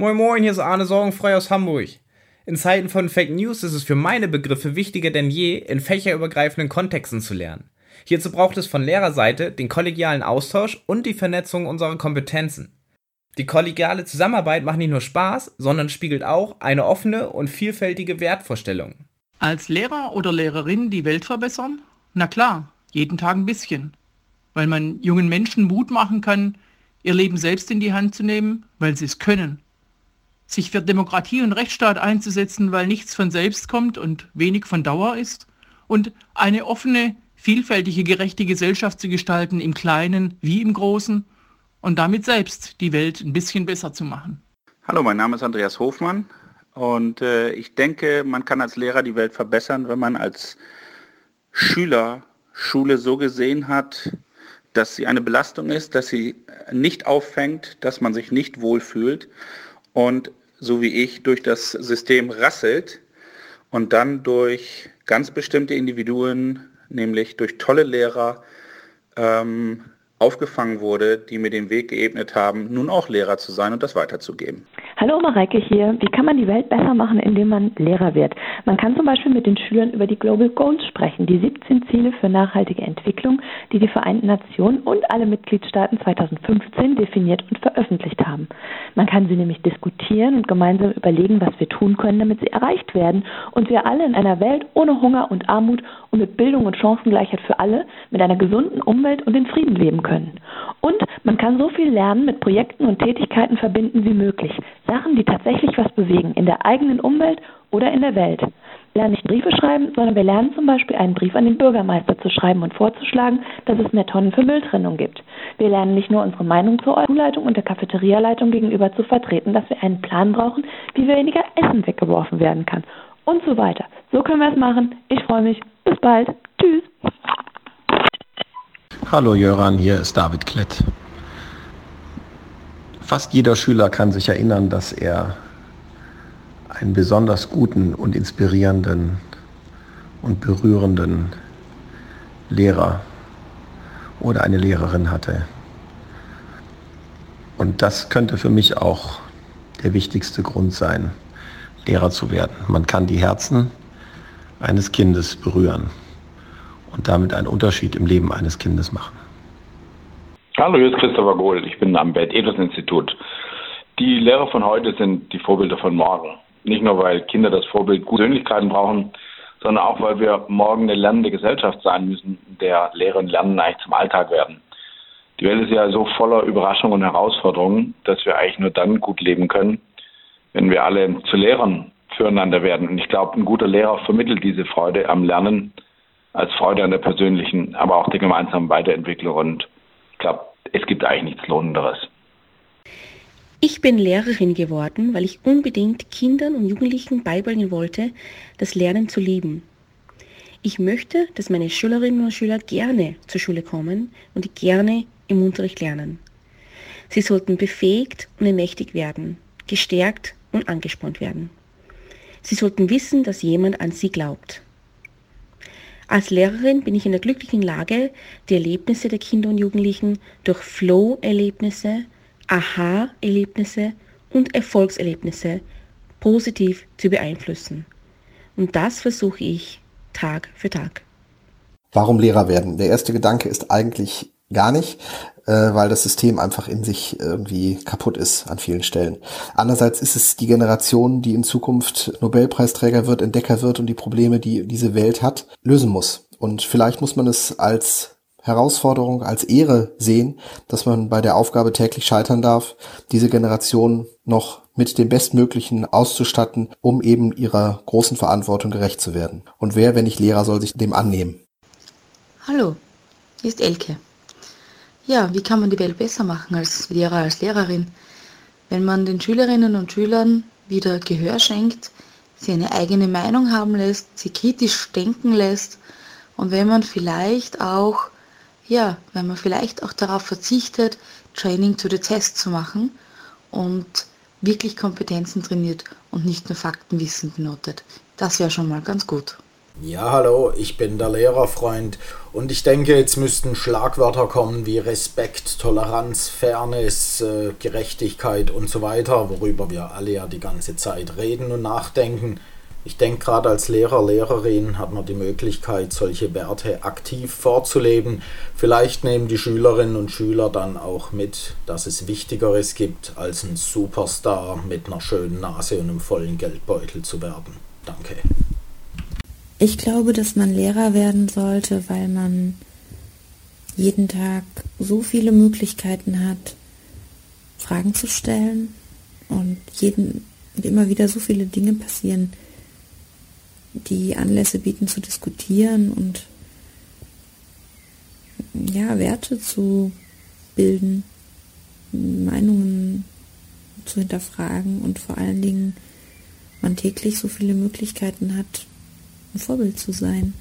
Moin Moin, hier ist Arne Sorgenfrei aus Hamburg. In Zeiten von Fake News ist es für meine Begriffe wichtiger denn je, in fächerübergreifenden Kontexten zu lernen. Hierzu braucht es von Lehrerseite den kollegialen Austausch und die Vernetzung unserer Kompetenzen. Die kollegiale Zusammenarbeit macht nicht nur Spaß, sondern spiegelt auch eine offene und vielfältige Wertvorstellung. Als Lehrer oder Lehrerin die Welt verbessern? Na klar, jeden Tag ein bisschen. Weil man jungen Menschen Mut machen kann, ihr Leben selbst in die Hand zu nehmen, weil sie es können sich für Demokratie und Rechtsstaat einzusetzen, weil nichts von selbst kommt und wenig von Dauer ist? Und eine offene, vielfältige, gerechte Gesellschaft zu gestalten, im Kleinen wie im Großen? Und damit selbst die Welt ein bisschen besser zu machen. Hallo, mein Name ist Andreas Hofmann. Und äh, ich denke, man kann als Lehrer die Welt verbessern, wenn man als Schüler Schule so gesehen hat, dass sie eine Belastung ist, dass sie nicht auffängt, dass man sich nicht wohlfühlt. Und so wie ich durch das System rasselt und dann durch ganz bestimmte Individuen, nämlich durch tolle Lehrer, ähm, aufgefangen wurde, die mir den Weg geebnet haben, nun auch Lehrer zu sein und das weiterzugeben. Hallo Mareike hier. Wie kann man die Welt besser machen, indem man Lehrer wird? Man kann zum Beispiel mit den Schülern über die Global Goals sprechen, die 17 Ziele für nachhaltige Entwicklung, die die Vereinten Nationen und alle Mitgliedstaaten 2015 definiert und veröffentlicht haben. Man kann sie nämlich diskutieren und gemeinsam überlegen, was wir tun können, damit sie erreicht werden und wir alle in einer Welt ohne Hunger und Armut und mit Bildung und Chancengleichheit für alle, mit einer gesunden Umwelt und in Frieden leben können. Und man kann so viel Lernen mit Projekten und Tätigkeiten verbinden wie möglich. Sachen, die tatsächlich was bewegen, in der eigenen Umwelt oder in der Welt. Lernen nicht Briefe schreiben, sondern wir lernen zum Beispiel einen Brief an den Bürgermeister zu schreiben und vorzuschlagen, dass es mehr Tonnen für Mülltrennung gibt. Wir lernen nicht nur unsere Meinung zur Schulleitung und der Cafeterialeitung gegenüber zu vertreten, dass wir einen Plan brauchen, wie weniger Essen weggeworfen werden kann und so weiter. So können wir es machen. Ich freue mich. Bis bald. Tschüss. Hallo Jöran, hier ist David Klett. Fast jeder Schüler kann sich erinnern, dass er einen besonders guten und inspirierenden und berührenden Lehrer oder eine Lehrerin hatte. Und das könnte für mich auch der wichtigste Grund sein, Lehrer zu werden. Man kann die Herzen eines Kindes berühren und damit einen Unterschied im Leben eines Kindes machen. Hallo, hier ist Christopher Gohl. Ich bin am Bert-Edels-Institut. Die Lehrer von heute sind die Vorbilder von morgen. Nicht nur, weil Kinder das Vorbild gute Persönlichkeiten brauchen, sondern auch, weil wir morgen eine lernende Gesellschaft sein müssen, in der Lehre und Lernen eigentlich zum Alltag werden. Die Welt ist ja so voller Überraschungen und Herausforderungen, dass wir eigentlich nur dann gut leben können, wenn wir alle zu Lehrern füreinander werden. Und ich glaube, ein guter Lehrer vermittelt diese Freude am Lernen als Freude an der persönlichen, aber auch der gemeinsamen Weiterentwicklung. Und ich glaube, es gibt eigentlich nichts Lohnenderes. Ich bin Lehrerin geworden, weil ich unbedingt Kindern und Jugendlichen beibringen wollte, das Lernen zu lieben. Ich möchte, dass meine Schülerinnen und Schüler gerne zur Schule kommen und gerne im Unterricht lernen. Sie sollten befähigt und ermächtigt werden, gestärkt und angespornt werden. Sie sollten wissen, dass jemand an sie glaubt. Als Lehrerin bin ich in der glücklichen Lage, die Erlebnisse der Kinder und Jugendlichen durch Flow-Erlebnisse, Aha-Erlebnisse und Erfolgserlebnisse positiv zu beeinflussen. Und das versuche ich Tag für Tag. Warum Lehrer werden? Der erste Gedanke ist eigentlich gar nicht, äh, weil das System einfach in sich irgendwie kaputt ist an vielen Stellen. Andererseits ist es die Generation, die in Zukunft Nobelpreisträger wird, Entdecker wird und die Probleme, die diese Welt hat, lösen muss. Und vielleicht muss man es als Herausforderung, als Ehre sehen, dass man bei der Aufgabe täglich scheitern darf, diese Generation noch mit dem Bestmöglichen auszustatten, um eben ihrer großen Verantwortung gerecht zu werden. Und wer, wenn nicht Lehrer, soll sich dem annehmen? Hallo, hier ist Elke. Ja, wie kann man die Welt besser machen als Lehrer, als Lehrerin? Wenn man den Schülerinnen und Schülern wieder Gehör schenkt, sie eine eigene Meinung haben lässt, sie kritisch denken lässt und wenn man vielleicht auch, ja, wenn man vielleicht auch darauf verzichtet, Training to the Test zu machen und wirklich Kompetenzen trainiert und nicht nur Faktenwissen benotet. Das wäre schon mal ganz gut. Ja, hallo, ich bin der Lehrerfreund und ich denke, jetzt müssten Schlagwörter kommen wie Respekt, Toleranz, Fairness, äh, Gerechtigkeit und so weiter, worüber wir alle ja die ganze Zeit reden und nachdenken. Ich denke, gerade als Lehrer, Lehrerin hat man die Möglichkeit, solche Werte aktiv vorzuleben. Vielleicht nehmen die Schülerinnen und Schüler dann auch mit, dass es Wichtigeres gibt, als ein Superstar mit einer schönen Nase und einem vollen Geldbeutel zu werden. Danke. Ich glaube, dass man Lehrer werden sollte, weil man jeden Tag so viele Möglichkeiten hat, Fragen zu stellen und jeden und immer wieder so viele Dinge passieren, die Anlässe bieten zu diskutieren und ja, Werte zu bilden, Meinungen zu hinterfragen und vor allen Dingen man täglich so viele Möglichkeiten hat, ein Vorbild zu sein.